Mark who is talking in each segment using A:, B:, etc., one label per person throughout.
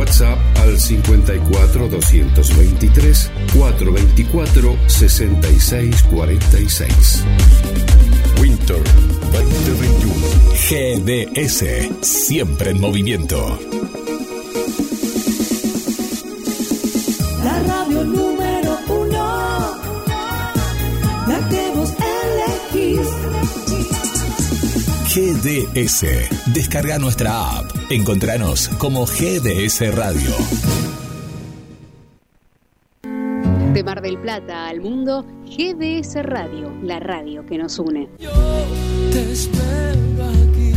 A: WhatsApp al 54 223 424 6646. Winter 2021.
B: GDS, siempre en movimiento.
C: La
B: GDS. Descarga nuestra app. Encontranos como GDS Radio.
D: De Mar del Plata al mundo, GDS Radio, la radio que nos une.
C: Te espero aquí.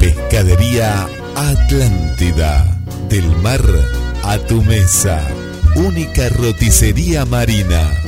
E: Pescadería Atlántida. Del mar a tu mesa. Única roticería marina.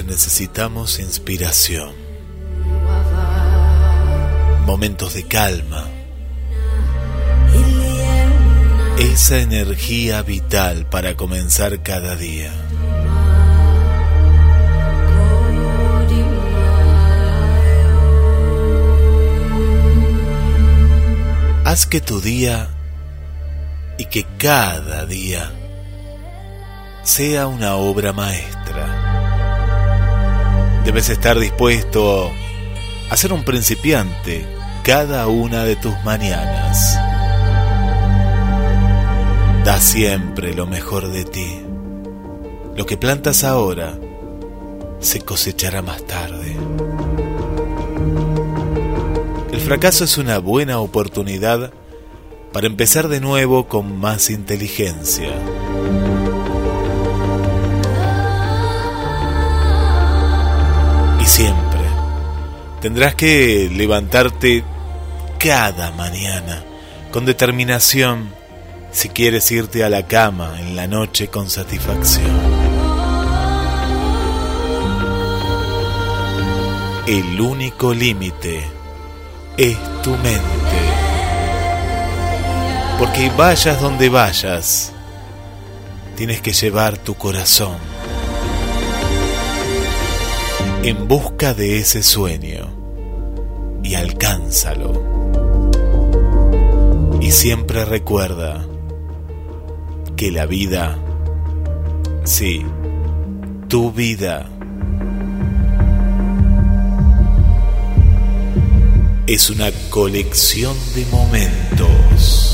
F: Necesitamos inspiración, momentos de calma, esa energía vital para comenzar cada día. Haz que tu día y que cada día sea una obra maestra. Debes estar dispuesto a ser un principiante cada una de tus mañanas. Da siempre lo mejor de ti. Lo que plantas ahora se cosechará más tarde. El fracaso es una buena oportunidad para empezar de nuevo con más inteligencia. Tendrás que levantarte cada mañana con determinación si quieres irte a la cama en la noche con satisfacción. El único límite es tu mente. Porque vayas donde vayas, tienes que llevar tu corazón en busca de ese sueño y alcánzalo. Y siempre recuerda que la vida, sí, tu vida, es una colección de momentos.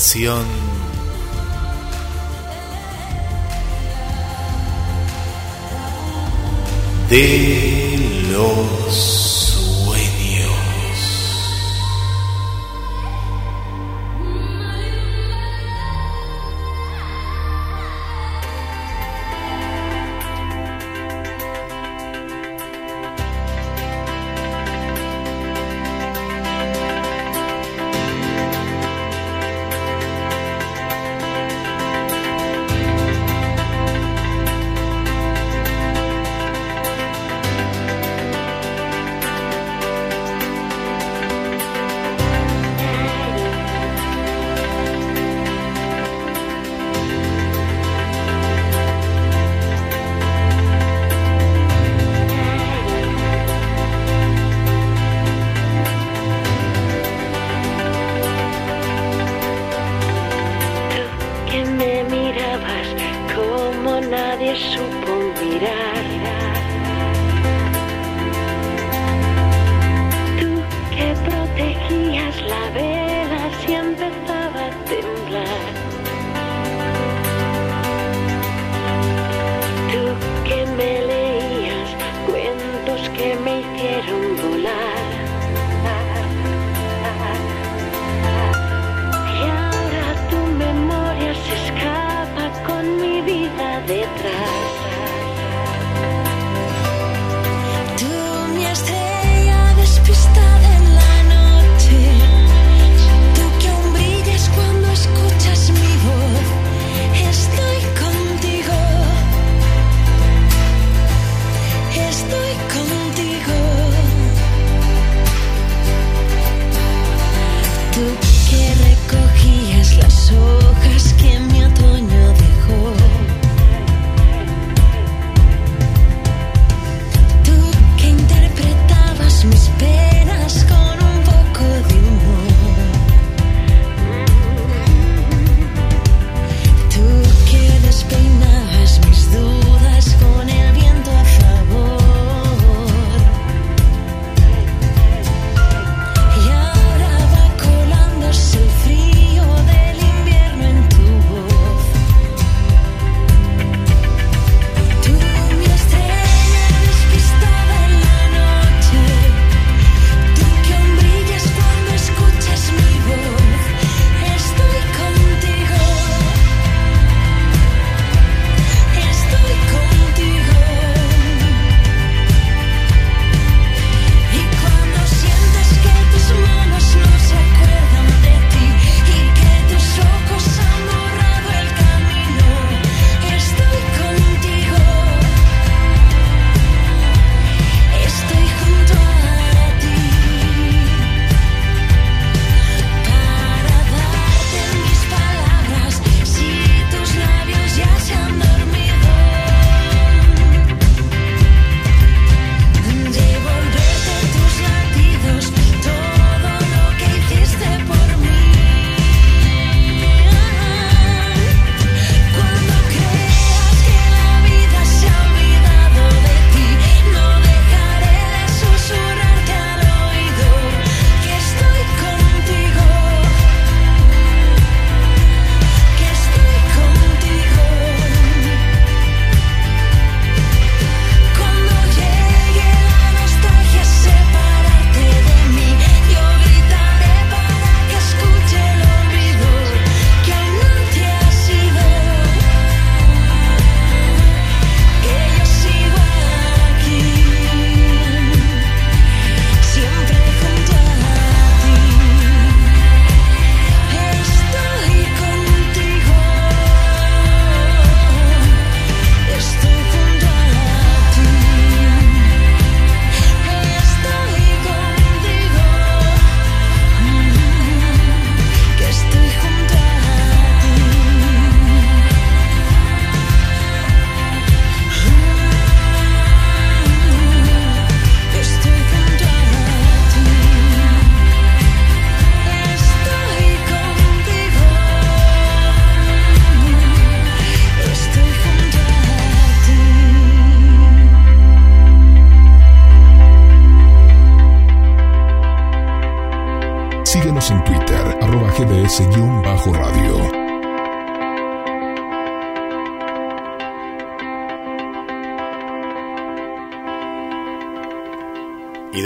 F: La estación de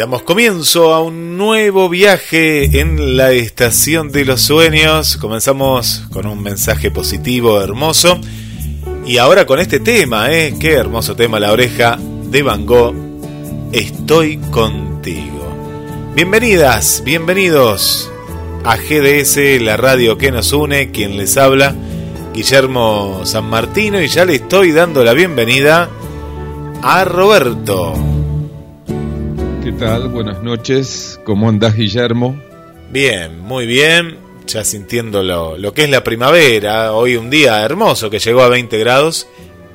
F: damos comienzo a un nuevo viaje en la estación de los sueños. Comenzamos con un mensaje positivo, hermoso. Y ahora con este tema, ¿eh? Qué hermoso tema, La oreja de Van Gogh. Estoy contigo. Bienvenidas, bienvenidos a GDS, la radio que nos une, quien les habla, Guillermo San Martino, y ya le estoy dando la bienvenida a Roberto.
G: ¿Qué tal? Buenas noches. ¿Cómo andás, Guillermo?
F: Bien, muy bien. Ya sintiendo lo, lo que es la primavera. Hoy un día hermoso que llegó a 20 grados.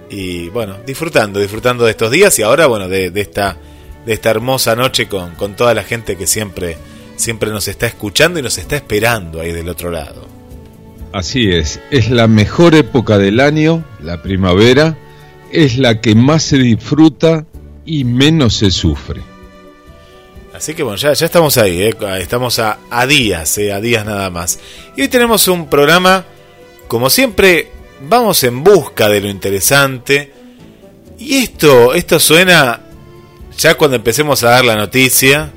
F: Y bueno, disfrutando, disfrutando de estos días y ahora, bueno, de, de esta, de esta hermosa noche con, con toda la gente que siempre, siempre nos está escuchando y nos está esperando ahí del otro lado.
G: Así es. Es la mejor época del año, la primavera. Es la que más se disfruta y menos se sufre.
F: Así que bueno, ya, estamos ahí, ¿eh? estamos a, a días, ¿eh? a días nada más. Y hoy tenemos un programa, como siempre, vamos en busca de lo interesante. Y esto, esto suena ya cuando empecemos a dar la noticia.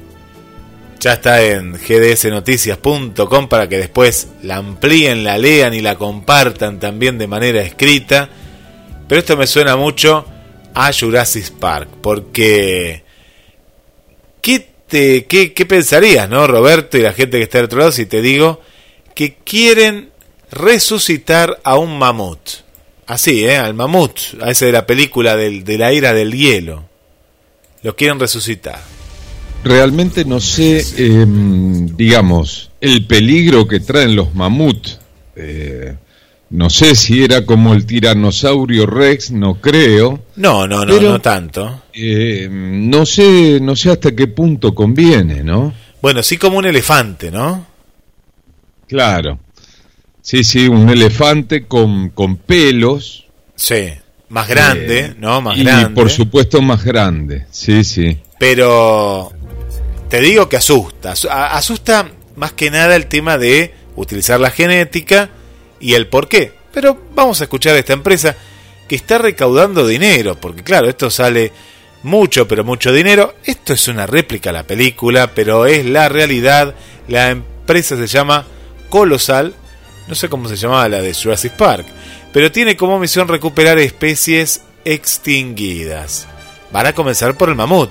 F: Ya está en gdsnoticias.com para que después la amplíen, la lean y la compartan también de manera escrita. Pero esto me suena mucho a Jurassic Park, porque... ¿Qué este, ¿qué, ¿qué, pensarías, no, Roberto, y la gente que está al otro lado, si te digo que quieren resucitar a un mamut? Así, ¿eh? Al mamut, a ese de la película del, de la ira del hielo. Lo quieren resucitar.
G: Realmente no sé, eh, digamos, el peligro que traen los mamuts. Eh, no sé si era como el tiranosaurio Rex, no creo.
F: No, no, no, pero, no tanto.
G: Eh, no sé, no sé hasta qué punto conviene, ¿no?
F: Bueno, sí como un elefante, ¿no?
G: Claro. Sí, sí, un elefante con, con pelos.
F: Sí, más grande, eh, ¿no? Más
G: y
F: grande.
G: por supuesto más grande, sí, sí.
F: Pero te digo que asusta. Asusta más que nada el tema de utilizar la genética y el por qué. Pero vamos a escuchar a esta empresa que está recaudando dinero, porque claro, esto sale mucho, pero mucho dinero. Esto es una réplica a la película, pero es la realidad. La empresa se llama Colosal, no sé cómo se llamaba la de Jurassic Park, pero tiene como misión recuperar especies extinguidas. Van a comenzar por el mamut,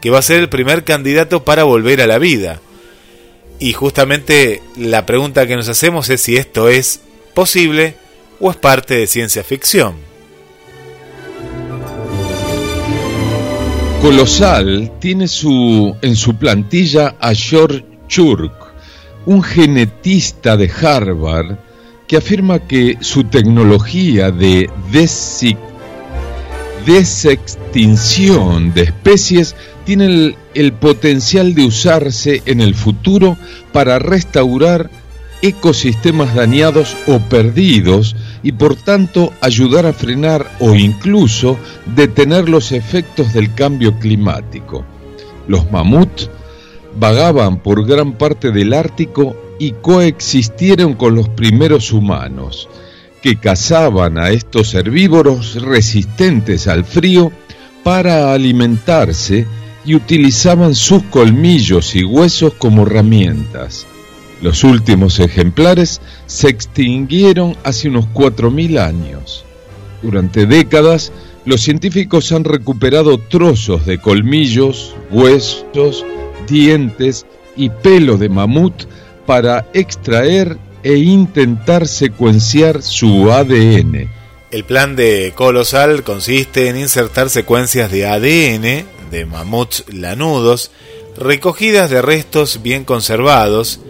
F: que va a ser el primer candidato para volver a la vida. Y justamente la pregunta que nos hacemos es si esto es posible o es parte de ciencia ficción.
G: Colosal tiene su, en su plantilla a George Churk, un genetista de Harvard que afirma que su tecnología de desextinción de especies tiene el, el potencial de usarse en el futuro para restaurar ecosistemas dañados o perdidos y por tanto ayudar a frenar o incluso detener los efectos del cambio climático. Los mamuts vagaban por gran parte del Ártico y coexistieron con los primeros humanos, que cazaban a estos herbívoros resistentes al frío para alimentarse y utilizaban sus colmillos y huesos como herramientas. Los últimos ejemplares se extinguieron hace unos 4.000 años. Durante décadas, los científicos han recuperado trozos de colmillos, huesos, dientes y pelo de mamut para extraer e intentar secuenciar su ADN.
F: El plan de Colosal consiste en insertar secuencias de ADN de mamuts lanudos recogidas de restos bien conservados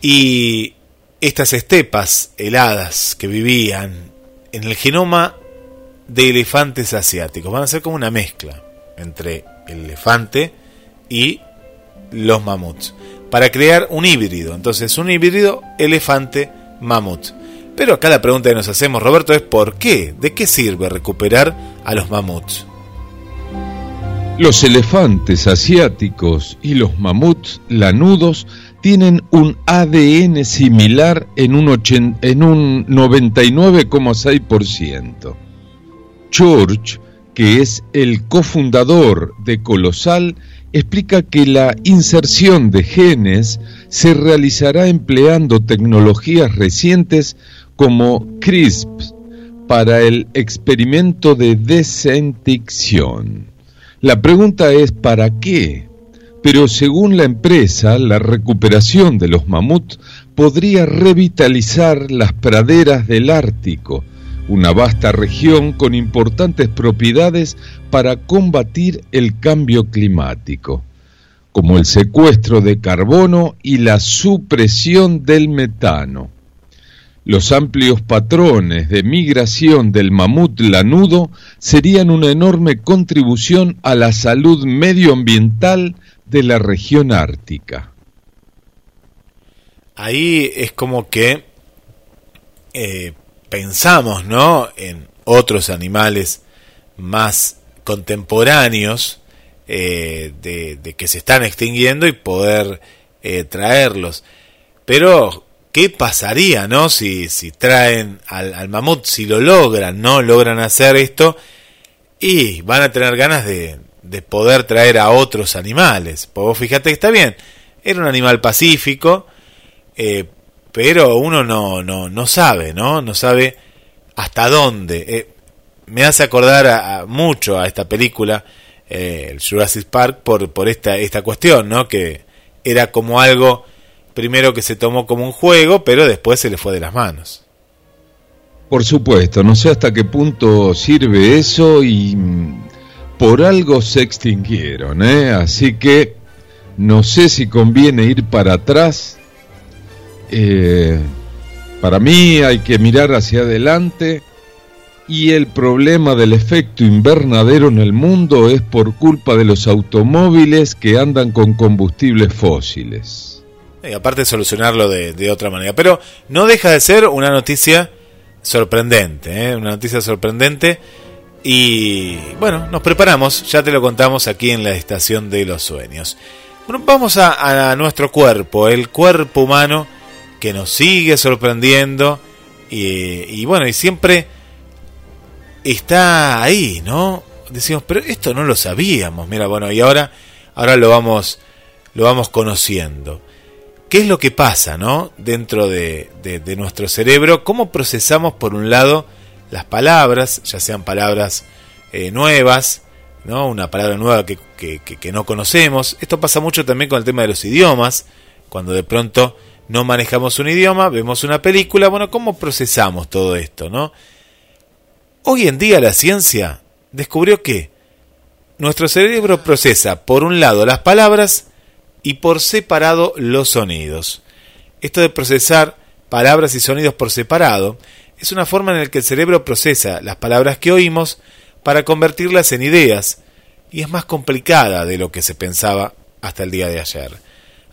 F: y estas estepas heladas que vivían en el genoma de elefantes asiáticos van a ser como una mezcla entre el elefante y los mamuts para crear un híbrido. Entonces, un híbrido elefante-mamut. Pero acá la pregunta que nos hacemos, Roberto, es ¿por qué? ¿De qué sirve recuperar a los mamuts?
G: Los elefantes asiáticos y los mamuts lanudos tienen un ADN similar en un, en un 99,6%. George, que es el cofundador de Colosal, explica que la inserción de genes se realizará empleando tecnologías recientes como CRISP para el experimento de desenticción. La pregunta es ¿para qué? Pero según la empresa, la recuperación de los mamuts podría revitalizar las praderas del Ártico, una vasta región con importantes propiedades para combatir el cambio climático, como el secuestro de carbono y la supresión del metano. Los amplios patrones de migración del mamut lanudo serían una enorme contribución a la salud medioambiental de la región ártica.
F: Ahí es como que eh, pensamos, ¿no? En otros animales más contemporáneos eh, de, que se están extinguiendo y poder eh, traerlos. Pero, ¿qué pasaría, no? Si, si traen al, al, mamut, si lo logran, ¿no? Logran hacer esto y van a tener ganas de, de poder traer a otros animales. Pues vos fíjate que está bien, era un animal pacífico, eh, pero uno no, no, no sabe, ¿no? No sabe hasta dónde. Eh, me hace acordar a, mucho a esta película, eh, el Jurassic Park, por, por esta, esta cuestión, ¿no? Que era como algo, primero que se tomó como un juego, pero después se le fue de las manos.
G: Por supuesto, no sé hasta qué punto sirve eso y por algo se extinguieron, ¿eh? así que no sé si conviene ir para atrás. Eh, para mí hay que mirar hacia adelante y el problema del efecto invernadero en el mundo es por culpa de los automóviles que andan con combustibles fósiles.
F: Y aparte de solucionarlo de, otra manera. Pero no deja de ser una noticia sorprendente, ¿eh? una noticia sorprendente y bueno, nos preparamos, ya te lo contamos aquí en la estación de los sueños. Bueno, vamos a, nuestro cuerpo, el cuerpo humano que nos sigue sorprendiendo y, bueno, y siempre está ahí, ¿no? Decimos, pero esto no lo sabíamos, mira, bueno, y ahora, ahora lo vamos, lo vamos conociendo. ¿Qué es lo que pasa, ¿no? Dentro de, de nuestro cerebro, cómo procesamos por un lado, las palabras, ya sean palabras eh, nuevas, ¿no? una palabra nueva que, que, no conocemos. Esto pasa mucho también con el tema de los idiomas, cuando de pronto no manejamos un idioma, vemos una película, bueno, ¿cómo procesamos todo esto? ¿no? Hoy en día la ciencia descubrió que nuestro cerebro procesa por un lado las palabras y por separado los sonidos. Esto de procesar palabras y sonidos por separado es una forma en la que el cerebro procesa las palabras que oímos para convertirlas en ideas, y es más complicada de lo que se pensaba hasta el día de ayer.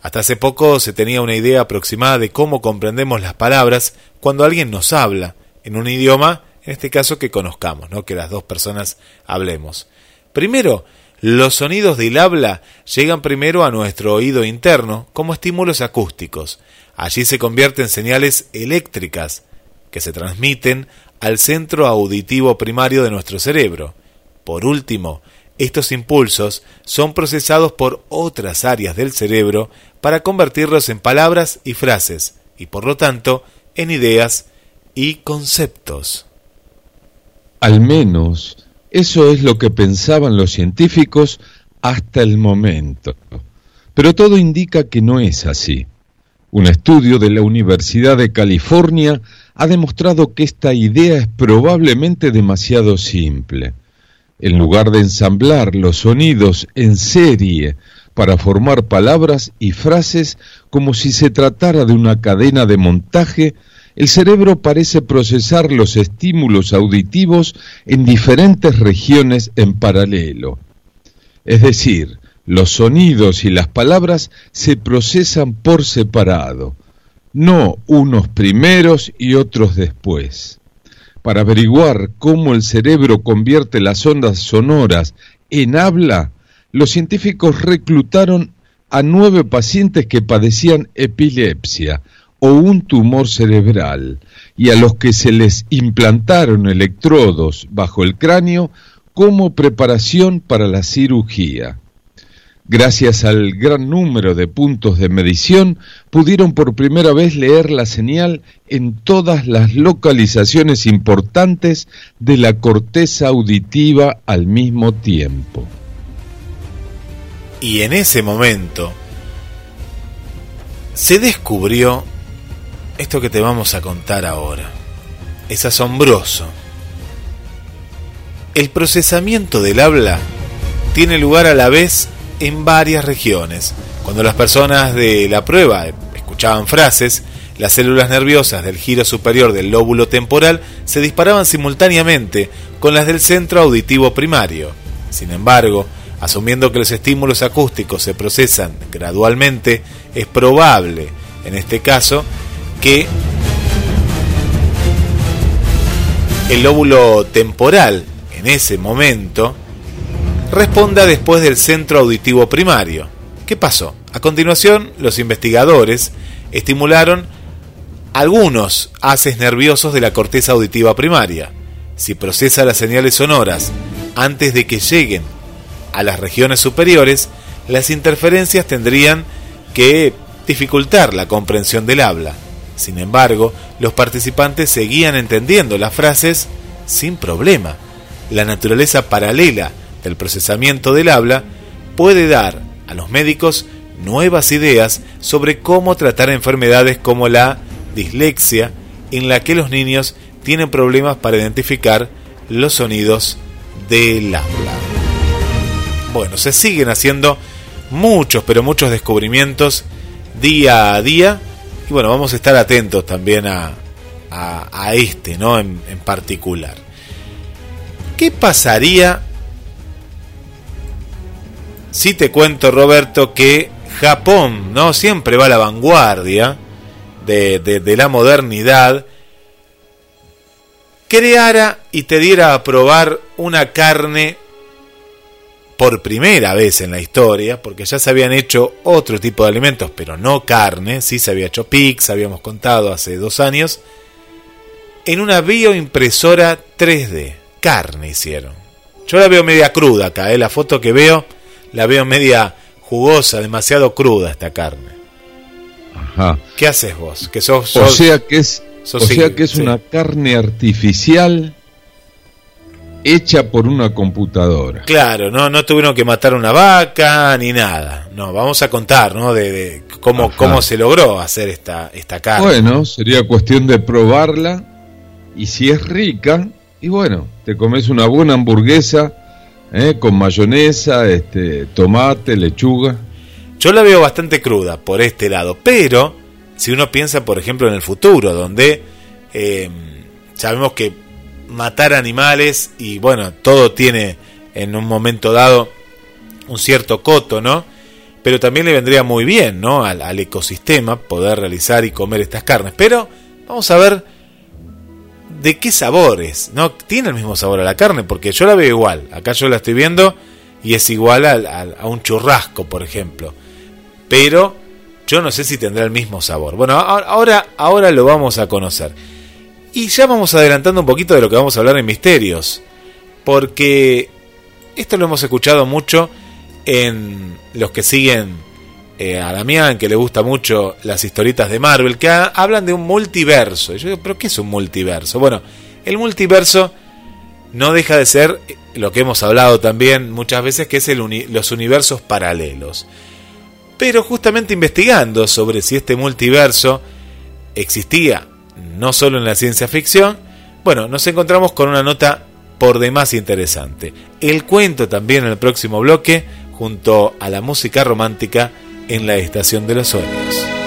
F: Hasta hace poco se tenía una idea aproximada de cómo comprendemos las palabras cuando alguien nos habla en un idioma, en este caso que conozcamos, ¿no? que las dos personas hablemos. Primero, los sonidos del habla llegan primero a nuestro oído interno como estímulos acústicos. Allí se convierten en señales eléctricas que se transmiten al centro auditivo primario de nuestro cerebro. Por último, estos impulsos son procesados por otras áreas del cerebro para convertirlos en palabras y frases, y por lo tanto en ideas y conceptos.
G: Al menos eso es lo que pensaban los científicos hasta el momento. Pero todo indica que no es así. Un estudio de la Universidad de California ha demostrado que esta idea es probablemente demasiado simple. En lugar de ensamblar los sonidos en serie para formar palabras y frases como si se tratara de una cadena de montaje, el cerebro parece procesar los estímulos auditivos en diferentes regiones en paralelo. Es decir, los sonidos y las palabras se procesan por separado no unos primeros y otros después. Para averiguar cómo el cerebro convierte las ondas sonoras en habla, los científicos reclutaron a nueve pacientes que padecían epilepsia o un tumor cerebral y a los que se les implantaron electrodos bajo el cráneo como preparación para la cirugía. Gracias al gran número de puntos de medición, pudieron por primera vez leer la señal en todas las localizaciones importantes de la corteza auditiva al mismo tiempo.
F: Y en ese momento se descubrió esto que te vamos a contar ahora. Es asombroso. El procesamiento del habla tiene lugar a la vez en varias regiones. Cuando las personas de la prueba escuchaban frases, las células nerviosas del giro superior del lóbulo temporal se disparaban simultáneamente con las del centro auditivo primario. Sin embargo, asumiendo que los estímulos acústicos se procesan gradualmente, es probable, en este caso, que el lóbulo temporal en ese momento responda después del centro auditivo primario. ¿Qué pasó? A continuación, los investigadores estimularon algunos haces nerviosos de la corteza auditiva primaria. Si procesa las señales sonoras antes de que lleguen a las regiones superiores, las interferencias tendrían que dificultar la comprensión del habla. Sin embargo, los participantes seguían entendiendo las frases sin problema. La naturaleza paralela del procesamiento del habla puede dar a los médicos nuevas ideas sobre cómo tratar enfermedades como la dislexia, en la que los niños tienen problemas para identificar los sonidos del habla. Bueno, se siguen haciendo muchos, pero muchos descubrimientos día a día. Y bueno, vamos a estar atentos también a, a, este, ¿no? En, en particular. ¿Qué pasaría si te cuento, Roberto, que Japón, ¿no? Siempre va a la vanguardia de, de, la modernidad. Creara y te diera a probar una carne por primera vez en la historia, porque ya se habían hecho otro tipo de alimentos, pero no carne, sí se había hecho pizza, habíamos contado hace dos años, en una bioimpresora 3D, carne hicieron. Yo la veo media cruda acá, ¿eh? la foto que veo la veo media jugosa, demasiado cruda esta carne.
G: Ajá.
F: ¿Qué haces vos? Que sos,
G: o sea que es, o sea que es una carne artificial hecha por una computadora.
F: Claro, no, no tuvieron que matar una vaca ni nada. No, vamos a contar, ¿no? De, cómo, cómo se logró hacer esta, esta carne.
G: Bueno, sería cuestión de probarla y si es rica, y bueno, te comes una buena hamburguesa ¿eh? con mayonesa, este, tomate, lechuga.
F: Yo la veo bastante cruda por este lado, pero si uno piensa, por ejemplo, en el futuro, donde eh, sabemos que matar animales y bueno, todo tiene en un momento dado un cierto coto, ¿no? Pero también le vendría muy bien, ¿no? Al, al ecosistema poder realizar y comer estas carnes. Pero vamos a ver de qué sabores. No tiene el mismo sabor a la carne, porque yo la veo igual. Acá yo la estoy viendo y es igual a, un churrasco, por ejemplo. Pero yo no sé si tendrá el mismo sabor. Bueno, ahora, ahora lo vamos a conocer. Y ya vamos adelantando un poquito de lo que vamos a hablar en misterios. Porque esto lo hemos escuchado mucho en los que siguen eh, a Damián, que le gusta mucho las historietas de Marvel, que hablan de un multiverso. Y yo digo, ¿pero qué es un multiverso? Bueno, el multiverso no deja de ser lo que hemos hablado también muchas veces, que es los universos paralelos. Pero justamente investigando sobre si este multiverso existía no solo en la ciencia ficción, bueno, nos encontramos con una nota por demás interesante. El cuento también en el próximo bloque, junto a la música romántica en la estación de los sueños.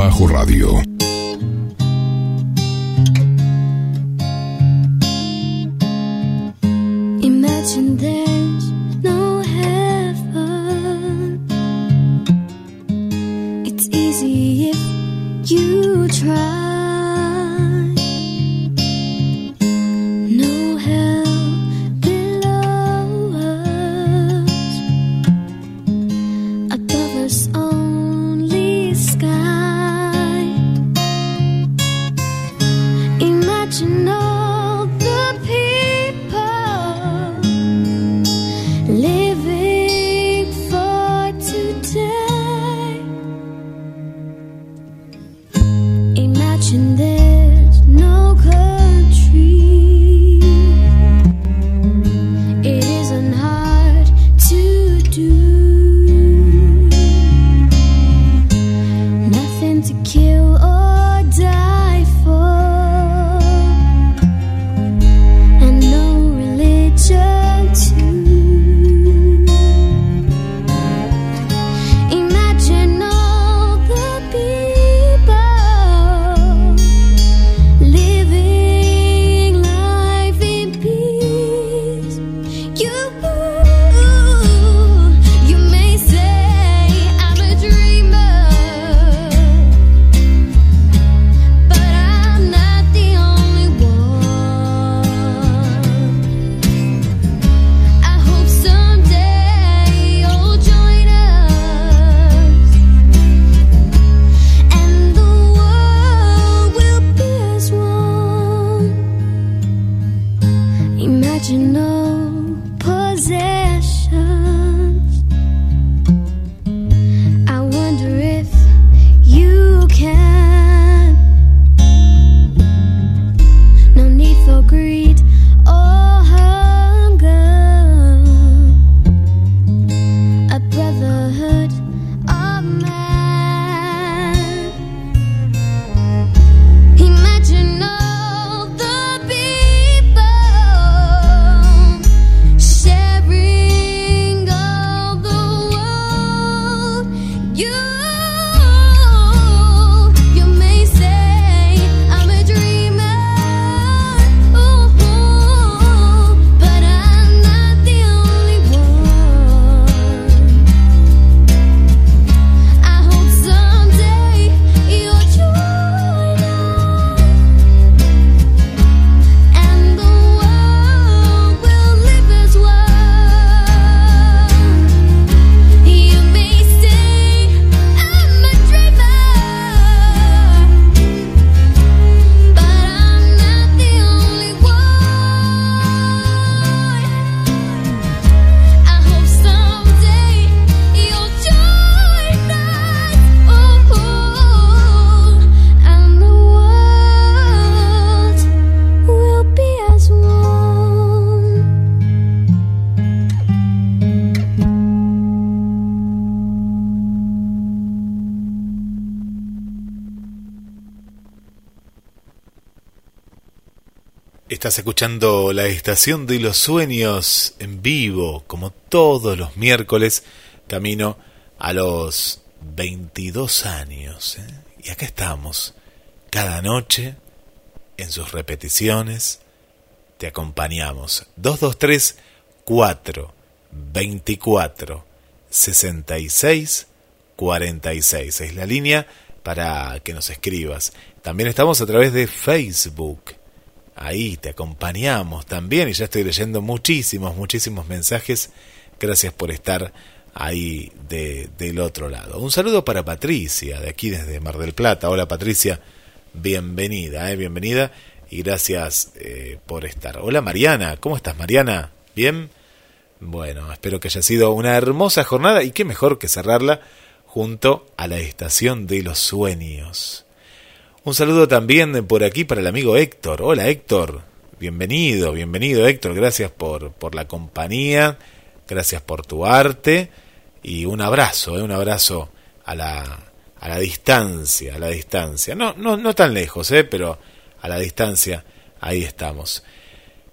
A: Arroba
F: Estás escuchando la estación de los sueños en vivo, como todos los miércoles, camino a los 22 años. ¿eh? Y acá estamos, cada noche, en sus repeticiones, te acompañamos. 223 4 24 66 46 es la línea para que nos escribas. También estamos a través de Facebook. Ahí te acompañamos también y ya estoy leyendo muchísimos, muchísimos mensajes. Gracias por estar ahí de, del otro lado. Un saludo para Patricia, de aquí desde Mar del Plata. Hola Patricia, bienvenida, eh, bienvenida y gracias eh, por estar. Hola Mariana, ¿cómo estás Mariana? ¿Bien? Bueno, espero que haya sido una hermosa jornada y qué mejor que cerrarla junto a la estación de los sueños. Un saludo también por aquí para el amigo Héctor. Hola Héctor, bienvenido, bienvenido Héctor, gracias por, por la compañía, gracias por tu arte y un abrazo, eh, un abrazo a la, a la distancia, a la distancia. No, no, tan lejos, eh, pero a la distancia, ahí estamos.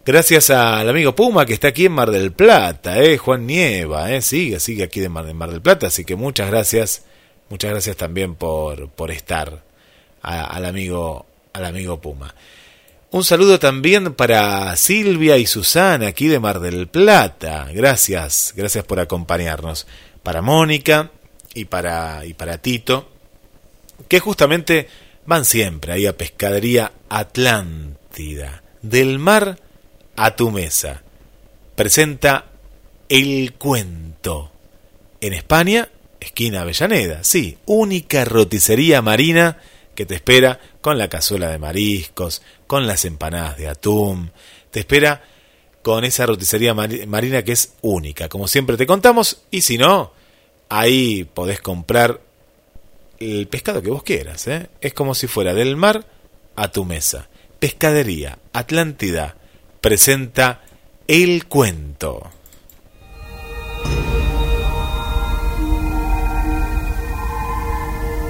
F: Gracias al amigo Puma que está aquí en Mar del Plata, eh, Juan Nieva, eh, sigue, sigue aquí de Mar, Mar del Plata, así que muchas gracias Muchas gracias también por, por estar al amigo al amigo Puma. Un saludo también para Silvia y Susana aquí de Mar del Plata. Gracias, gracias por acompañarnos. Para Mónica y para y para Tito, que justamente van siempre ahí a Pescadería Atlántida, del mar a tu mesa. Presenta El Cuento. En España, esquina Avellaneda, sí, única roticería marina que te espera con la cazuela de mariscos, con las empanadas de atún, te espera con esa roticería mari- marina que es única, como siempre te contamos, y si no, ahí podés comprar el pescado que vos quieras, ¿eh? es como si fuera del mar a tu mesa. Pescadería Atlántida presenta El Cuento.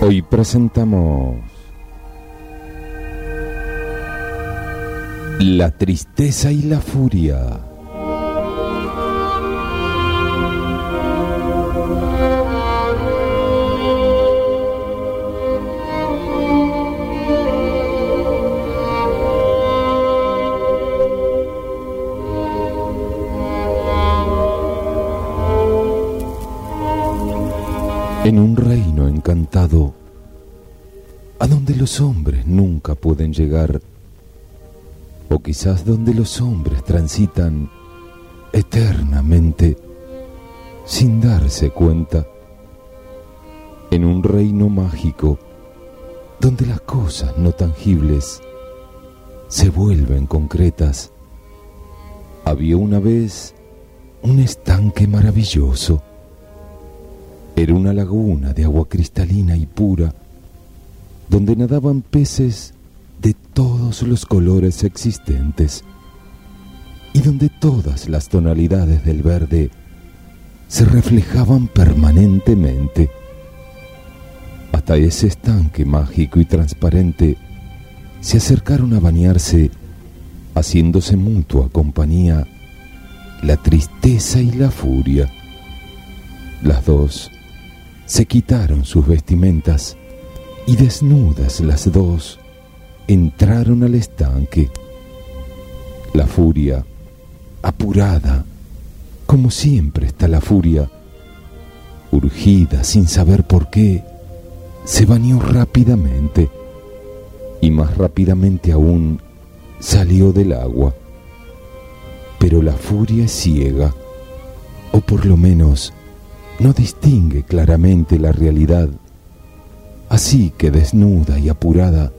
H: Hoy presentamos La tristeza y la furia. En un reino encantado, a donde los hombres nunca pueden llegar, o quizás donde los hombres transitan eternamente sin darse cuenta, en un reino mágico donde las cosas no tangibles se vuelven concretas, había una vez un estanque maravilloso. Era una laguna de agua cristalina y pura, donde nadaban peces de todos los colores existentes y donde todas las tonalidades del verde se reflejaban permanentemente. Hasta ese estanque mágico y transparente se acercaron a bañarse, haciéndose mutua compañía, la tristeza y la furia. Las dos se quitaron sus vestimentas y desnudas las dos entraron al estanque. La furia, apurada, como siempre está la furia, urgida sin saber por qué, se bañó rápidamente y más rápidamente aún salió del agua. Pero la furia es ciega, o por lo menos no distingue claramente la realidad. Así que desnuda y apurada,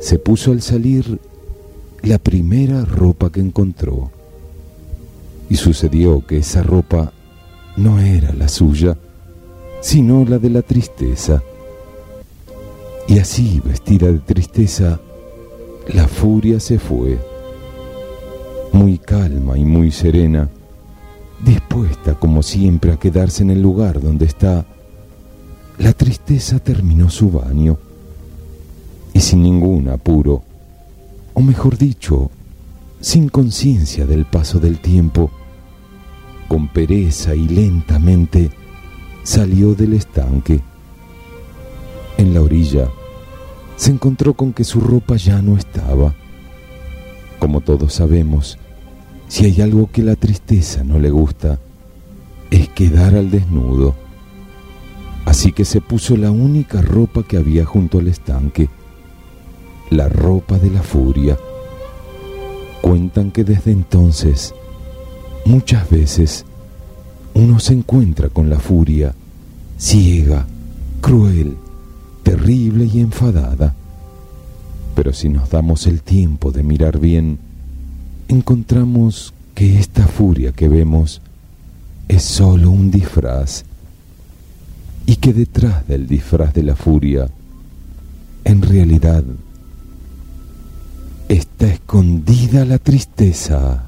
H: se puso al salir la primera ropa que encontró. Y sucedió que esa ropa no era la suya, sino la de la tristeza. Y así, vestida de tristeza, la furia se fue, muy calma y muy serena, dispuesta como siempre a quedarse en el lugar donde está, la tristeza terminó su baño y sin ningún apuro, o mejor dicho, sin conciencia del paso del tiempo, con pereza y lentamente salió del estanque. En la orilla se encontró con que su ropa ya no estaba. Como todos sabemos, si hay algo que la tristeza no le gusta, es quedar al desnudo. Así que se puso la única ropa que había junto al estanque, la ropa de la furia. Cuentan que desde entonces, muchas veces, uno se encuentra con la furia, ciega, cruel, terrible y enfadada. Pero si nos damos el tiempo de mirar bien, encontramos que esta furia que vemos es solo un disfraz y que detrás del disfraz de la furia, en realidad, está escondida la tristeza.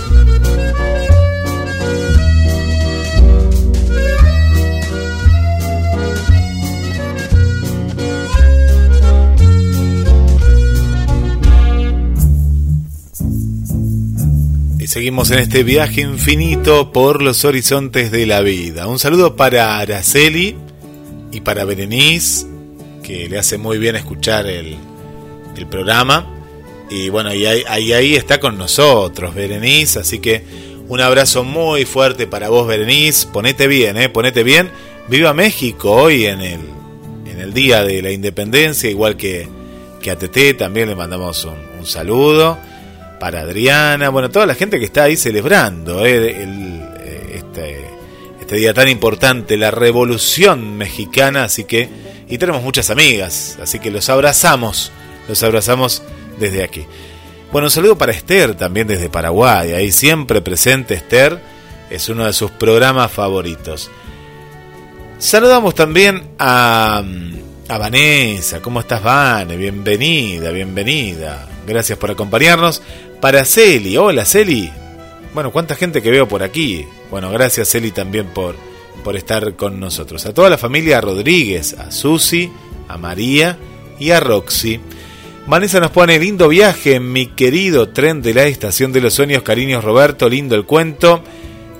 F: seguimos en este viaje infinito por los horizontes de la vida. Un saludo para Araceli y para Berenice, que le hace muy bien escuchar el, el programa. Y bueno, y ahí, ahí, ahí está con nosotros Berenice, así que un abrazo muy fuerte para vos Berenice, ponete bien, eh, ponete bien. Viva México hoy en el, en el Día de la Independencia, igual que, que a TT, también le mandamos un saludo. Para Adriana, bueno, toda la gente que está ahí celebrando ¿eh? este, este día tan importante, la Revolución Mexicana. Así que, y tenemos muchas amigas, así que los abrazamos, los abrazamos desde aquí. Bueno, un saludo para Esther también desde Paraguay, ahí siempre presente Esther, es uno de sus programas favoritos. Saludamos también a, a Vanessa, ¿cómo estás Vane? Bienvenida, bienvenida, gracias por acompañarnos. Para Celi, hola Celi, bueno, cuánta gente que veo por aquí. Bueno, gracias Celi también por, por estar con nosotros. A toda la familia Rodríguez, a Susi, a María y a Roxy. Vanessa nos pone lindo viaje mi querido tren de la estación de los sueños, cariños Roberto, lindo el cuento.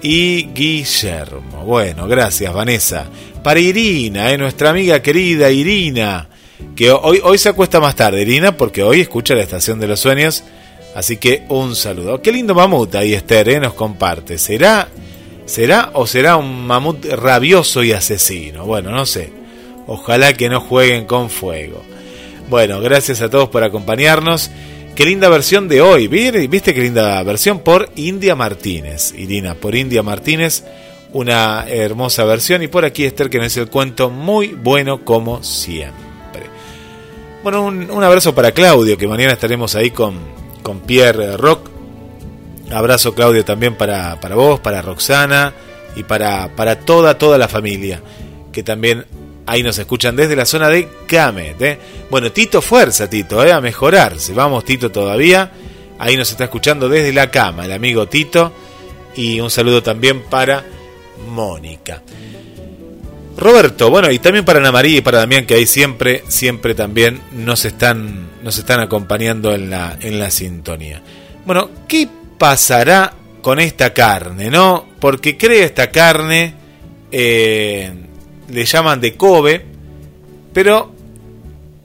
F: Y Guillermo. Bueno, gracias Vanessa. Para Irina, eh, nuestra amiga querida Irina, que hoy, hoy se acuesta más tarde, Irina, porque hoy escucha la estación de los sueños. Así que un saludo. Qué lindo mamut ahí Esther, eh, nos comparte. ¿Será, ¿Será o será un mamut rabioso y asesino? Bueno, no sé. Ojalá que no jueguen con fuego. Bueno, gracias a todos por acompañarnos. Qué linda versión de hoy. ¿Viste qué linda versión? Por India Martínez. Irina, por India Martínez. Una hermosa versión. Y por aquí Esther que nos dice el cuento muy bueno como siempre. Bueno, un, abrazo para Claudio, que mañana estaremos ahí con, con Pierre Rock. Abrazo Claudio también para, para vos, para Roxana y para, para toda, toda la familia. Que también Ahí nos escuchan desde la zona de Camet. ¿eh? Bueno, Tito, fuerza, Tito, ¿eh? a mejorarse. Vamos, Tito, todavía. Ahí nos está escuchando desde la cama el amigo Tito. Y un saludo también para Mónica. Roberto, bueno, y también para Ana María y para Damián, que ahí siempre, siempre también nos están, nos están acompañando en la, en la sintonía. Bueno, ¿qué pasará con esta carne, no? Porque crea esta carne. Eh, le llaman de Kobe, pero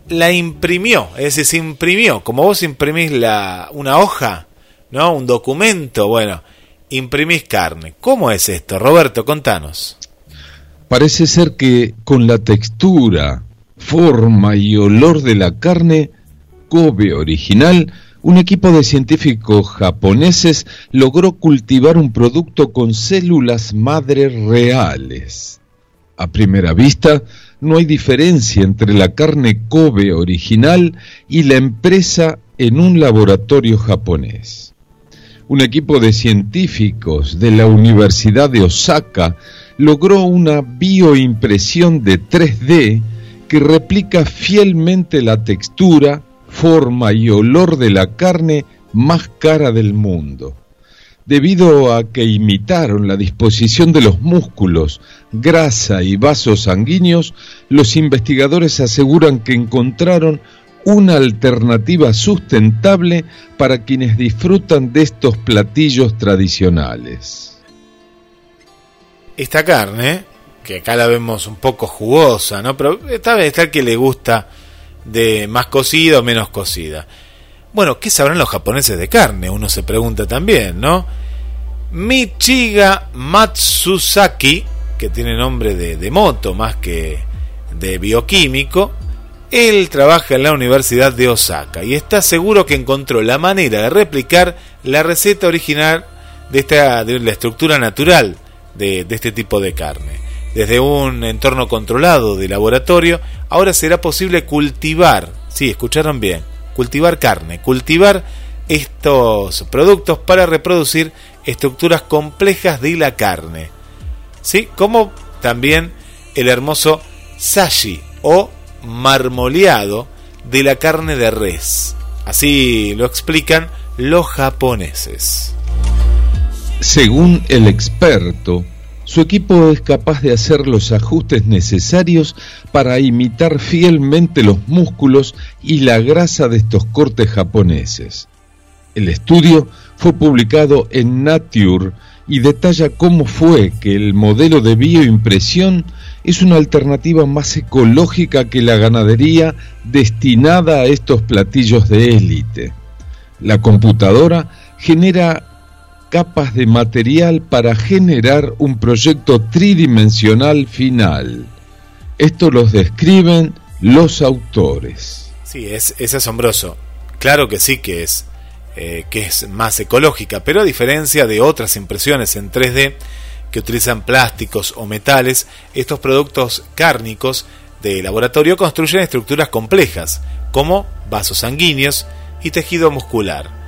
F: la imprimió, es decir, se imprimió, como vos imprimís la, una hoja, ¿no? Un documento, bueno, imprimís carne. ¿Cómo es esto, Roberto? Contanos.
G: Parece ser que con la textura, forma y olor de la carne Kobe original, un equipo de científicos japoneses logró cultivar un producto con células madre reales. A primera vista, no hay diferencia entre la carne Kobe original y la empresa en un laboratorio japonés. Un equipo de científicos de la Universidad de Osaka logró una bioimpresión de 3D que replica fielmente la textura, forma y olor de la carne más cara del mundo debido a que imitaron la disposición de los músculos, grasa y vasos sanguíneos, los investigadores aseguran que encontraron una alternativa sustentable para quienes disfrutan de estos platillos tradicionales.
F: Esta carne, que acá la vemos un poco jugosa, ¿no? Pero está el que le gusta de más cocida o menos cocida. Bueno, ¿qué sabrán los japoneses de carne? Uno se pregunta también, ¿no? Michiga Matsusaki, que tiene nombre de, de moto más que de bioquímico, él trabaja en la Universidad de Osaka y está seguro que encontró la manera de replicar la receta original de, esta, de la estructura natural de, este tipo de carne. Desde un entorno controlado de laboratorio, ahora será posible cultivar, sí, escucharon bien, cultivar carne, cultivar estos productos para reproducir estructuras complejas de la carne. ¿Sí? Como también el hermoso sashi o marmoleado de la carne de res. Así lo explican los japoneses.
G: Según el experto, su equipo es capaz de hacer los ajustes necesarios para imitar fielmente los músculos y la grasa de estos cortes japoneses. El estudio fue publicado en Nature y detalla cómo fue que el modelo de bioimpresión es una alternativa más ecológica que la ganadería destinada a estos platillos de élite. La computadora genera capas de material para generar un proyecto tridimensional final. Esto los describen los autores.
F: Sí, es, es asombroso. Claro que sí que es, eh, que es más ecológica, pero a diferencia de otras impresiones en 3D que utilizan plásticos o metales, estos productos cárnicos de laboratorio construyen estructuras complejas, como vasos sanguíneos y tejido muscular.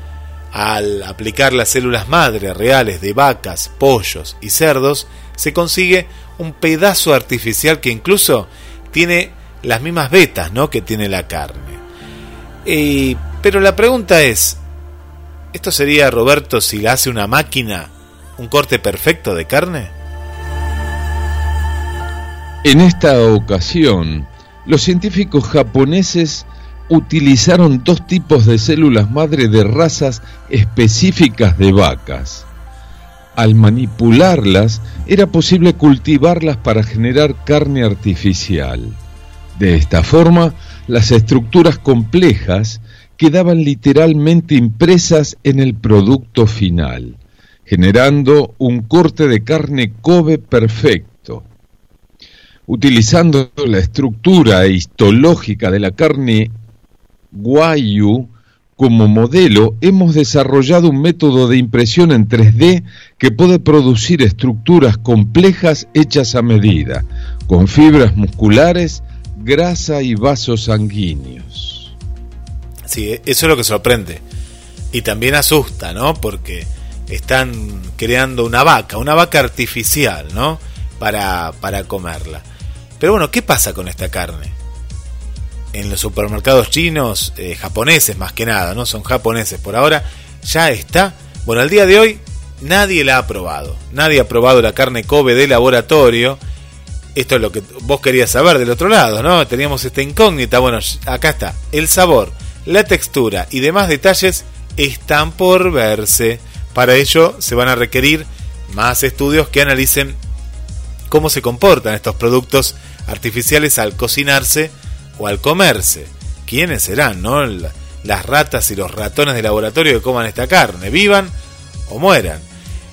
F: Al aplicar las células madre reales de vacas, pollos y cerdos, se consigue un pedazo artificial que incluso tiene las mismas vetas ¿no? que tiene la carne. Pero la pregunta es, ¿esto sería, Roberto, si la hace una máquina, un corte perfecto de carne?
G: En esta ocasión, los científicos japoneses utilizaron dos tipos de células madre de razas específicas de vacas. Al manipularlas, era posible cultivarlas para generar carne artificial. De esta forma, las estructuras complejas quedaban literalmente impresas en el producto final, generando un corte de carne Kobe perfecto. Utilizando la estructura histológica de la carne Guayu como modelo, hemos desarrollado un método de impresión en 3D que puede producir estructuras complejas hechas a medida, con fibras musculares, grasa y vasos sanguíneos.
F: Sí, eso es lo que sorprende. Y también asusta, ¿no? Porque están creando una vaca, una vaca artificial, ¿no? Para, para comerla. Pero bueno, ¿qué pasa con esta carne? En los supermercados chinos, eh, japoneses más que nada, ¿no? Son japoneses por ahora, ya está. Bueno, al día de hoy nadie la ha probado. Nadie ha probado la carne Kobe de laboratorio. Esto es lo que vos querías saber del otro lado, ¿no? Teníamos esta incógnita. Bueno, acá está. El sabor, la textura y demás detalles están por verse. Para ello se van a requerir más estudios que analicen cómo se comportan estos productos artificiales al cocinarse o al comerse. ¿Quiénes serán, no? La- Las ratas y los ratones de laboratorio que coman esta carne, vivan o mueran.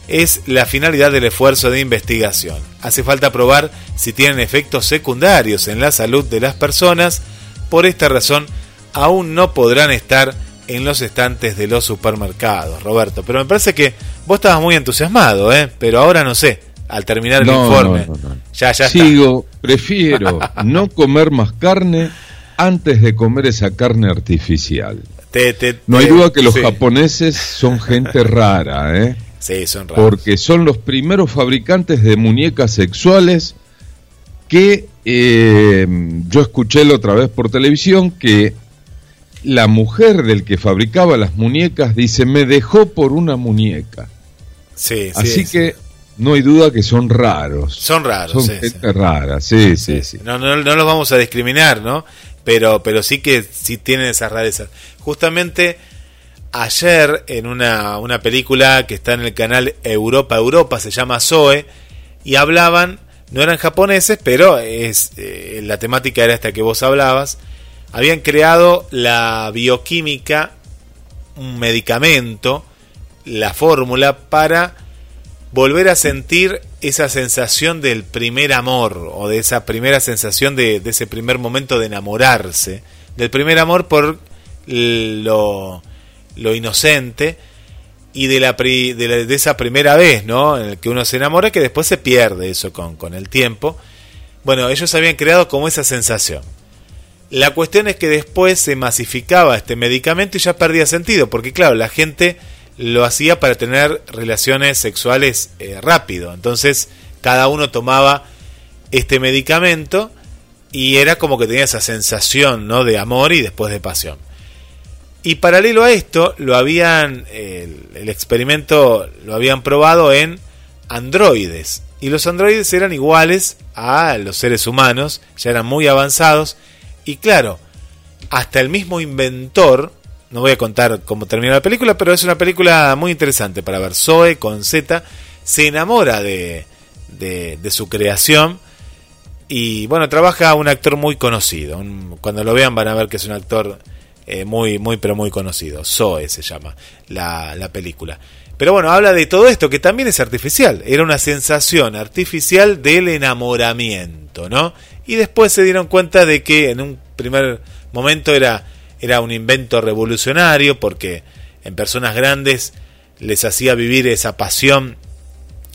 F: Es la finalidad del esfuerzo de investigación. Hace falta probar si tienen efectos secundarios en la salud de las personas. Por esta razón, aún no podrán estar en los estantes de los supermercados, Roberto. Pero me parece que vos estabas muy entusiasmado, ¿eh? Pero ahora no sé, al terminar el
G: No,
F: informe.
G: no, no, no.
F: Ya, ya está.
G: Sigo, prefiero no comer más carne antes de comer esa carne artificial.
F: Te- te-
G: No hay duda que los
F: sí.
G: japoneses son gente rara, ¿eh?
F: Sí, son raros.
G: porque son los primeros fabricantes de muñecas sexuales que eh, yo escuché la otra vez por televisión que la mujer del que fabricaba las muñecas dice me dejó por una muñeca.
F: Sí, sí,
G: Así
F: sí.
G: que no hay duda que son raros.
F: Son raros,
G: Son
F: sí,
G: gente rara, sí, sí, sí.
F: No, no, no los vamos a discriminar, ¿no? Pero, pero sí que sí tienen esas rarezas. Justamente ayer en una, una película que está en el canal Europa Europa, se llama Zoe, y hablaban, no eran japoneses, pero es eh, la temática era esta que vos hablabas, habían creado la bioquímica, un medicamento, la fórmula para volver a sentir esa sensación del primer amor o de esa primera sensación de, de ese primer momento de enamorarse, del primer amor por lo, lo inocente y de, la, pri- de, la- de esa primera vez, ¿no? En que uno se enamora, que después se pierde eso con, con el tiempo. Bueno, ellos habían creado como esa sensación. La cuestión es que después se masificaba este medicamento y ya perdía sentido, porque claro, la gente lo hacía para tener relaciones sexuales eh, rápido. Entonces, cada uno tomaba este medicamento y era como que tenía esa sensación, ¿no? de amor y después de pasión. Y paralelo a esto, lo habían el, el experimento lo habían probado en androides. Y los androides eran iguales a los seres humanos, ya eran muy avanzados. Y claro, hasta el mismo inventor, no voy a contar cómo termina la película, pero es una película muy interesante para ver. Zoe con Z se enamora de, de, su creación. Y bueno, trabaja un actor muy conocido. Cuando lo vean van a ver que es un actor eh, muy, muy, pero muy conocido. Zoe se llama la, la película. Pero bueno, habla de todo esto que también es artificial. Era una sensación artificial del enamoramiento, ¿no? Y después se dieron cuenta de que en un primer momento era, era un invento revolucionario porque en personas grandes les hacía vivir esa pasión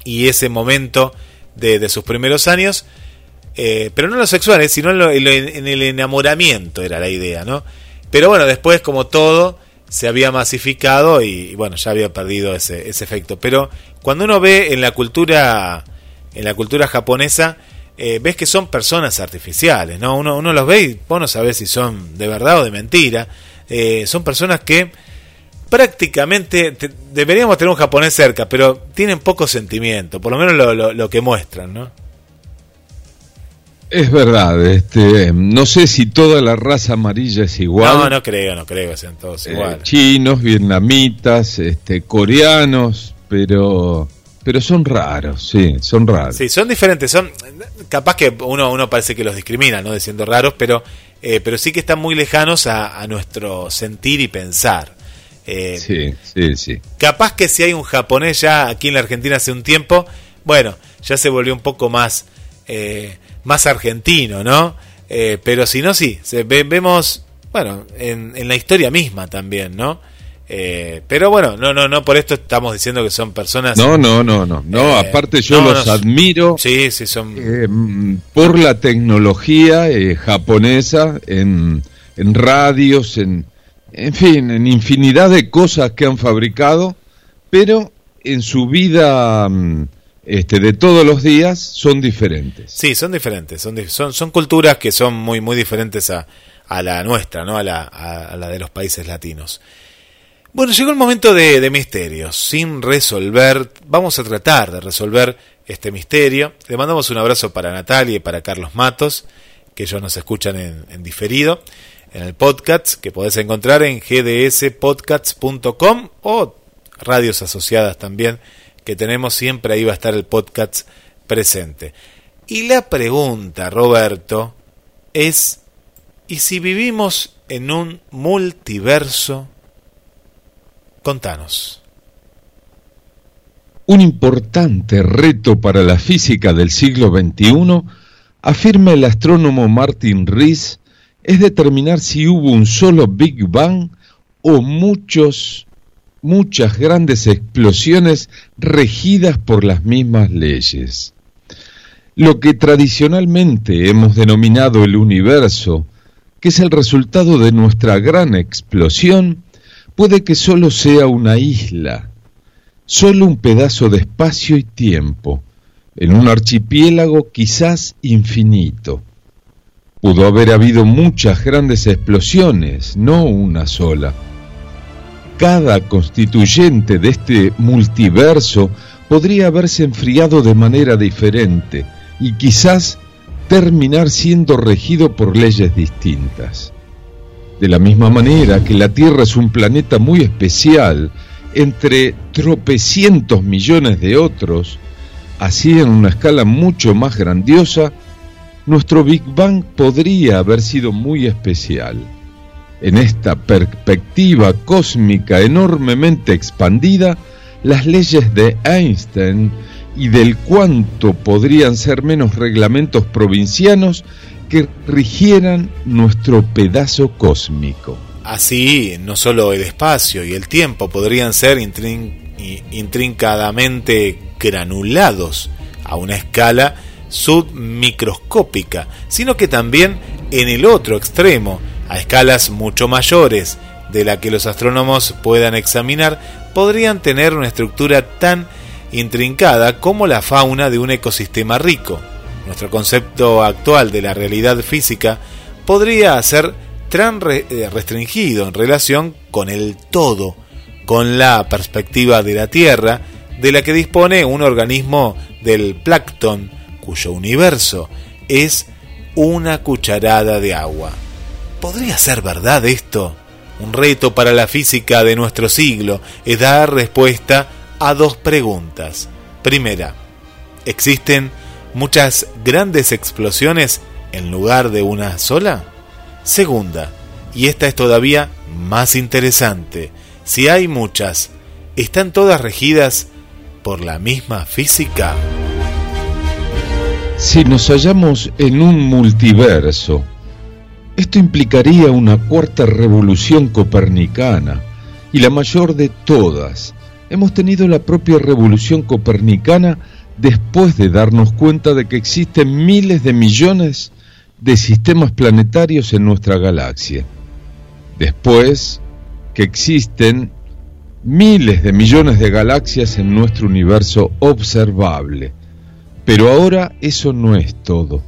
F: y ese momento de, sus primeros años, eh, pero no en lo sexual, eh, sino en el enamoramiento era la idea, ¿no? Pero bueno, después como todo se había masificado y, y bueno, ya había perdido ese, ese efecto. Pero cuando uno ve en la cultura, en la cultura japonesa, eh, ves que son personas artificiales, ¿no? Uno, uno los ve y vos no sabés si son de verdad o de mentira. Eh, son personas que prácticamente te- deberíamos tener un japonés cerca, pero tienen poco sentimiento, por lo menos lo, lo- lo que muestran, ¿no?
G: Es verdad, este, no sé si toda la raza amarilla es igual.
F: No, no creo, no creo que sean todos
G: Eh,
F: iguales.
G: chinos, vietnamitas, este, coreanos, pero, pero son raros, sí, son raros.
F: Sí, son diferentes, son capaz que uno uno parece que los discrimina, no diciendo raros, pero eh, pero sí que están muy lejanos a, a nuestro sentir y pensar. Eh,
G: Sí, sí, sí.
F: Capaz que si hay un japonés ya aquí en la Argentina hace un tiempo, bueno, ya se volvió un poco más eh, más argentino, ¿no? Eh, pero si no, sí, se, ve- vemos, bueno, en, en la historia misma también, ¿no? Eh, pero bueno, no, no, no por esto estamos diciendo que son personas.
G: No, no, no, no, no,
F: Eh,
G: aparte yo
F: no,
G: los
F: no,
G: admiro
F: Sí, sí, son.
G: eh, mm, por la tecnología eh, japonesa en, en radios, en, en fin, en infinidad de cosas que han fabricado, pero en su vida mm, este, de todos los días son diferentes.
F: Sí, son diferentes, son, son, son culturas que son muy, muy diferentes a, a la nuestra, ¿no? A la, a, a la de los países latinos. Bueno, llegó el momento de, de misterios, sin resolver. Vamos a tratar de resolver este misterio. Le mandamos un abrazo para Natalia y para Carlos Matos, que ellos nos escuchan en, en diferido, en el podcast, que podés encontrar en gdspodcasts.com o radios asociadas también, que tenemos siempre ahí va a estar el podcast presente. Y la pregunta, Roberto, es, ¿y si vivimos en un multiverso?
G: Un importante reto para la física del siglo XXI, afirma el astrónomo Martin Rees, es determinar si hubo un solo Big Bang o muchos, muchas grandes explosiones regidas por las mismas leyes. Lo que tradicionalmente hemos denominado el universo, que es el resultado de nuestra gran explosión, puede que solo sea una isla, solo un pedazo de espacio y tiempo, en un archipiélago quizás infinito. Pudo haber habido muchas grandes explosiones, no una sola. Cada constituyente de este multiverso podría haberse enfriado de manera diferente y quizás terminar siendo regido por leyes distintas. De la misma manera que la Tierra es un planeta muy especial entre tropecientos millones de otros, así en una escala mucho más grandiosa, nuestro Big Bang podría haber sido muy especial. En esta perspectiva cósmica enormemente expandida, las leyes de Einstein y del cuánto podrían ser menos reglamentos provincianos que rigieran nuestro pedazo cósmico.
F: Así, no solo el espacio y el tiempo podrían ser intrin- intrincadamente granulados a una escala submicroscópica, sino que también en el otro extremo, a escalas mucho mayores de la que los astrónomos puedan examinar, podrían tener una estructura tan intrincada como la fauna de un ecosistema rico. Nuestro concepto actual de la realidad física podría ser tan eh, restringido en relación con el todo, con la perspectiva de la Tierra, de la que dispone un organismo del plancton, cuyo universo es una cucharada de agua. ¿Podría ser verdad esto? Un reto para la física de nuestro siglo es dar respuesta a dos preguntas. Primera, ¿existen muchas grandes explosiones en lugar de una sola? Segunda, y esta es todavía más interesante, si hay muchas, ¿Están todas regidas por la misma física?
G: Si nos hallamos en un multiverso, esto implicaría una cuarta revolución copernicana y la mayor de todas. Hemos tenido la propia revolución copernicana después de darnos cuenta de que existen miles de millones de sistemas planetarios en nuestra galaxia. Después que existen miles de millones de galaxias en nuestro universo observable. Pero ahora eso no es todo.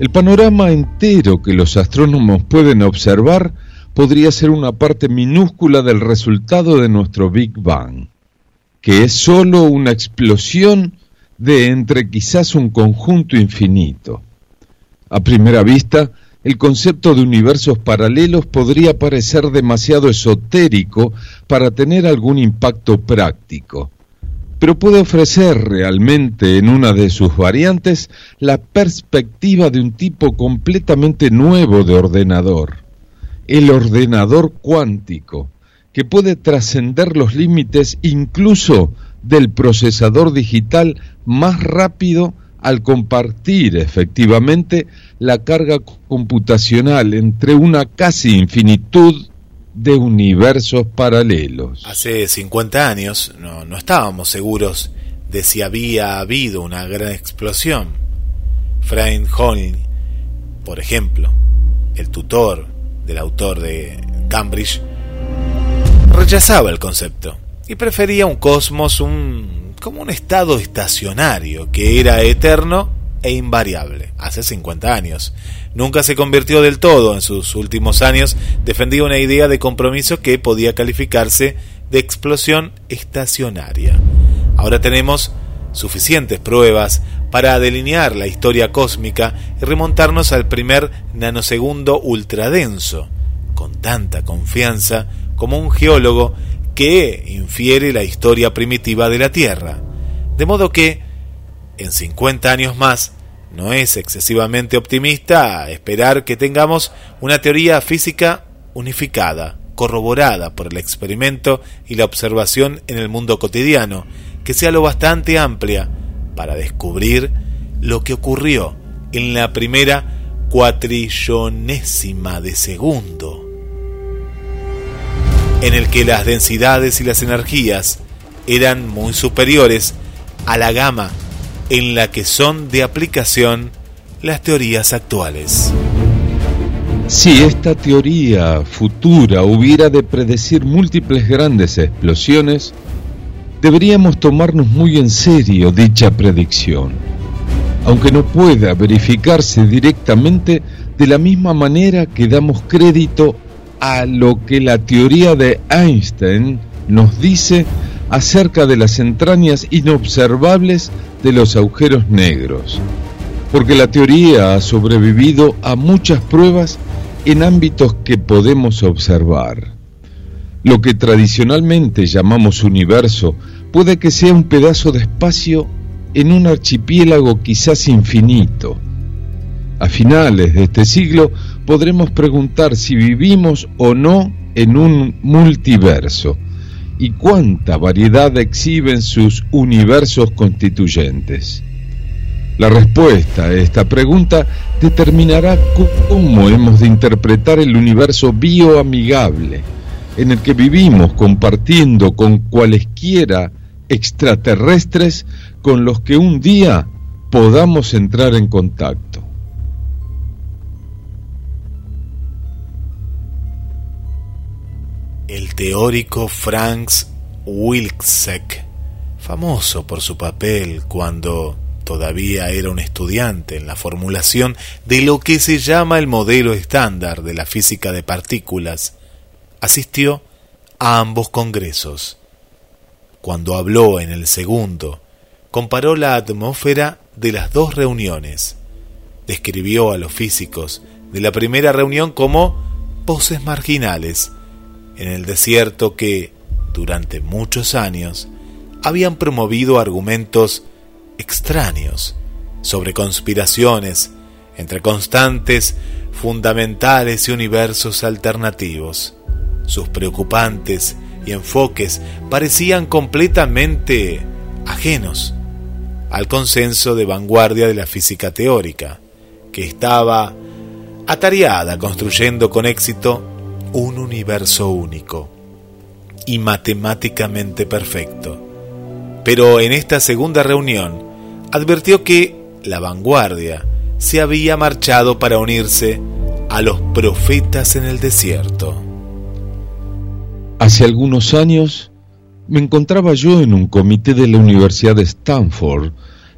G: El panorama entero que los astrónomos pueden observar podría ser una parte minúscula del resultado de nuestro Big Bang, que es sólo una explosión de entre quizás un conjunto infinito. A primera vista, el concepto de universos paralelos podría parecer demasiado esotérico para tener algún impacto práctico, pero puede ofrecer realmente en una de sus variantes la perspectiva de un tipo completamente nuevo de ordenador, el ordenador cuántico, que puede trascender los límites incluso del procesador digital más rápido al compartir efectivamente la carga computacional entre una casi infinitud de universos paralelos.
F: Hace 50 años no, no estábamos seguros de si había habido una gran explosión. Frank Honing, por ejemplo, el tutor del autor de Cambridge, rechazaba el concepto y prefería un cosmos, un como un estado estacionario que era eterno e invariable, hace 50 años. Nunca se convirtió del todo en sus últimos años, defendía una idea de compromiso que podía calificarse de explosión estacionaria. Ahora tenemos suficientes pruebas para delinear la historia cósmica y remontarnos al primer nanosegundo ultradenso, con tanta confianza como un geólogo que infiere la historia primitiva de la Tierra. De modo que, en 50 años más, no es excesivamente optimista esperar que tengamos una teoría física unificada, corroborada por el experimento y la observación en el mundo cotidiano, que sea lo bastante amplia para descubrir lo que ocurrió en la primera cuatrillonésima de segundo en el que las densidades y las energías eran muy superiores a la gama en la que son de aplicación las teorías actuales.
G: Si esta teoría futura hubiera de predecir múltiples grandes explosiones, deberíamos tomarnos muy en serio dicha predicción, aunque no pueda verificarse directamente de la misma manera que damos crédito a lo que la teoría de Einstein nos dice acerca de las entrañas inobservables de los agujeros negros, porque la teoría ha sobrevivido a muchas pruebas en ámbitos que podemos observar. Lo que tradicionalmente llamamos universo puede que sea un pedazo de espacio en un archipiélago quizás infinito. A finales de este siglo podremos preguntar si vivimos o no en un multiverso y cuánta variedad exhiben sus universos constituyentes. La respuesta a esta pregunta determinará cómo hemos de interpretar el universo bioamigable en el que vivimos compartiendo con cualesquiera extraterrestres con los que un día podamos entrar en contacto.
F: El teórico Franz Wilczek, famoso por su papel cuando todavía era un estudiante en la formulación de lo que se llama el modelo estándar de la física de partículas, asistió a ambos congresos. Cuando habló en el segundo, comparó la atmósfera de las dos reuniones. Describió a los físicos de la primera reunión como voces marginales, en el desierto que, durante muchos años, habían promovido argumentos extraños sobre conspiraciones entre constantes, fundamentales y universos alternativos. Sus preocupantes y enfoques parecían completamente ajenos al consenso de vanguardia de la física teórica, que estaba atareada construyendo con éxito un universo único y matemáticamente perfecto. Pero en esta segunda reunión advirtió que la vanguardia se había marchado para unirse a los profetas en el desierto.
G: Hace algunos años me encontraba yo en un comité de la Universidad de Stanford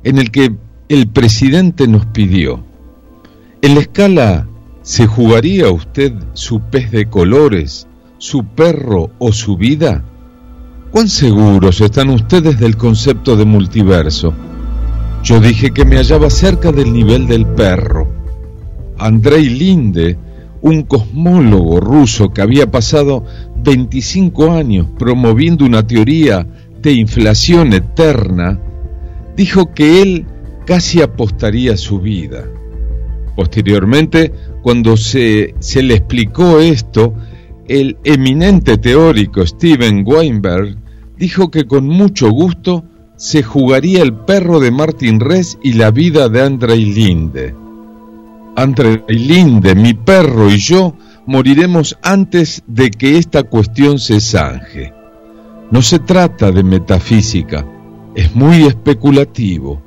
G: en el que el presidente nos pidió, en la escala, ¿se jugaría usted su pez de colores, su perro o su vida? ¿Cuán seguros están ustedes del concepto de multiverso? Yo dije que me hallaba cerca del nivel del perro. Andrei Linde, un cosmólogo ruso que había pasado 25 años promoviendo una teoría de inflación eterna, dijo que él casi apostaría su vida. Posteriormente, cuando se, se le explicó esto, el eminente teórico Steven Weinberg dijo que con mucho gusto se jugaría el perro de Martin Res y la vida de Andrei Linde. Andrei Linde, mi perro y yo moriremos antes de que esta cuestión se zanje. No se trata de metafísica, es muy especulativo,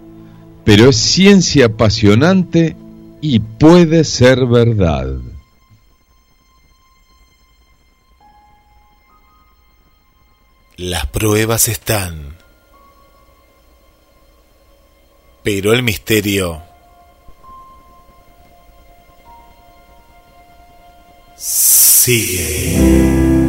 G: pero es ciencia apasionante y puede ser verdad.
F: Las pruebas están, pero el misterio sigue.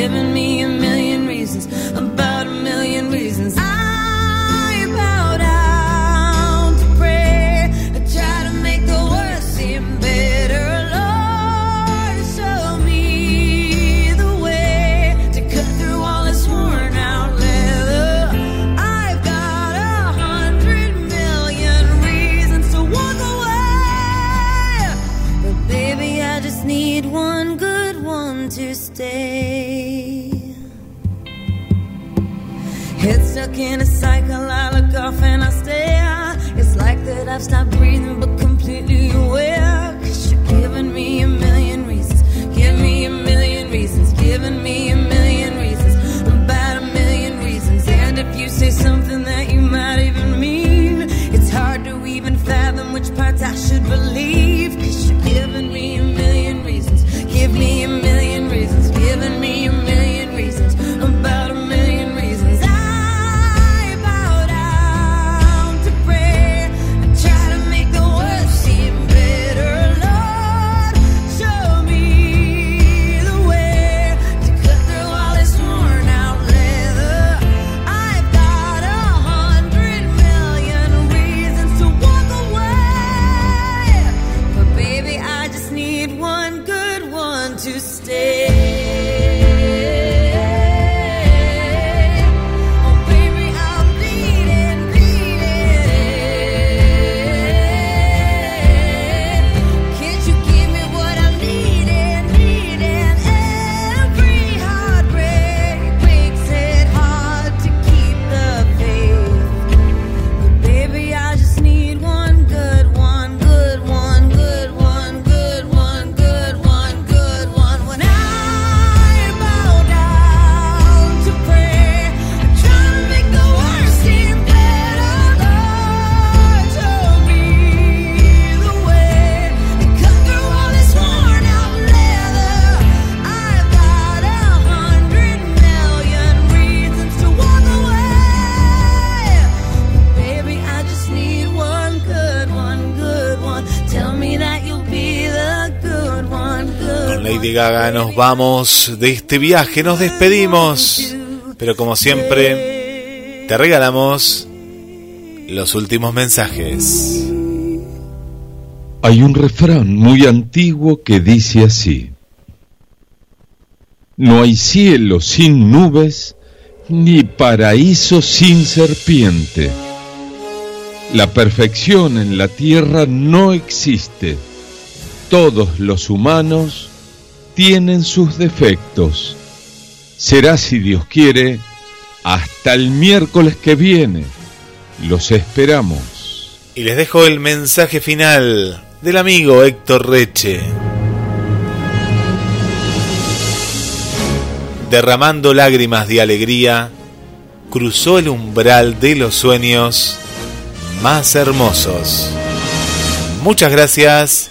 F: Nos vamos de este viaje, nos despedimos, pero como siempre, te regalamos los últimos mensajes.
G: Hay un refrán muy antiguo que dice así. No hay cielo sin nubes, ni paraíso sin serpiente. La perfección en la tierra no existe. Todos los humanos tienen sus defectos. Será, si Dios quiere, hasta el miércoles que viene. Los esperamos.
F: Y les dejo el mensaje final del amigo Héctor Reche. Derramando lágrimas de alegría, cruzó el umbral de los sueños más hermosos. Muchas gracias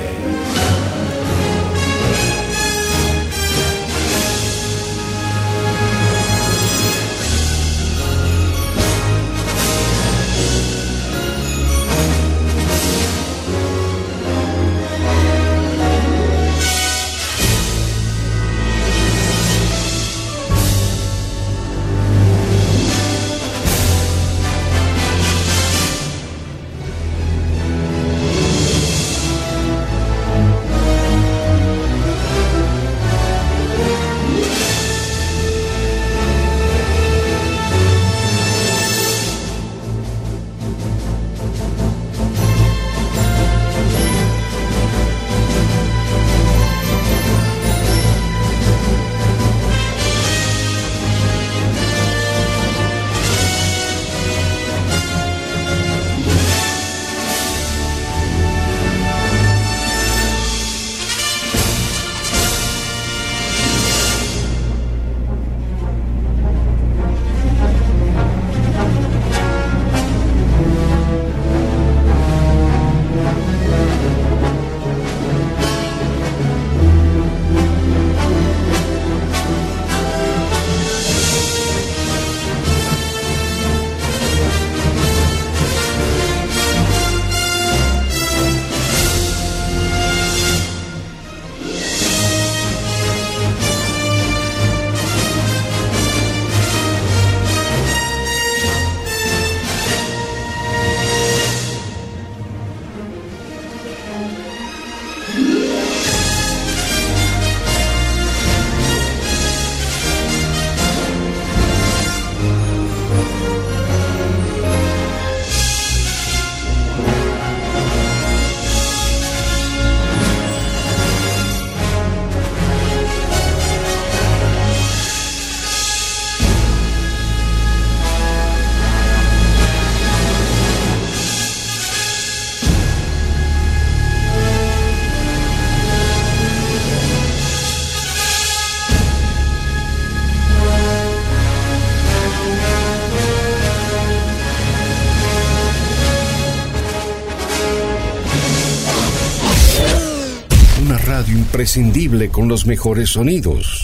I: Imprescindible con los mejores sonidos.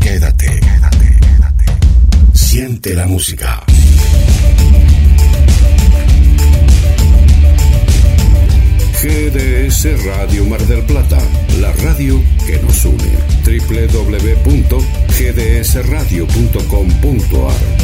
I: Quédate, quédate, quédate. Siente la música. GDS Radio Mar del Plata, la radio que nos une. www.gdsradio.com.ar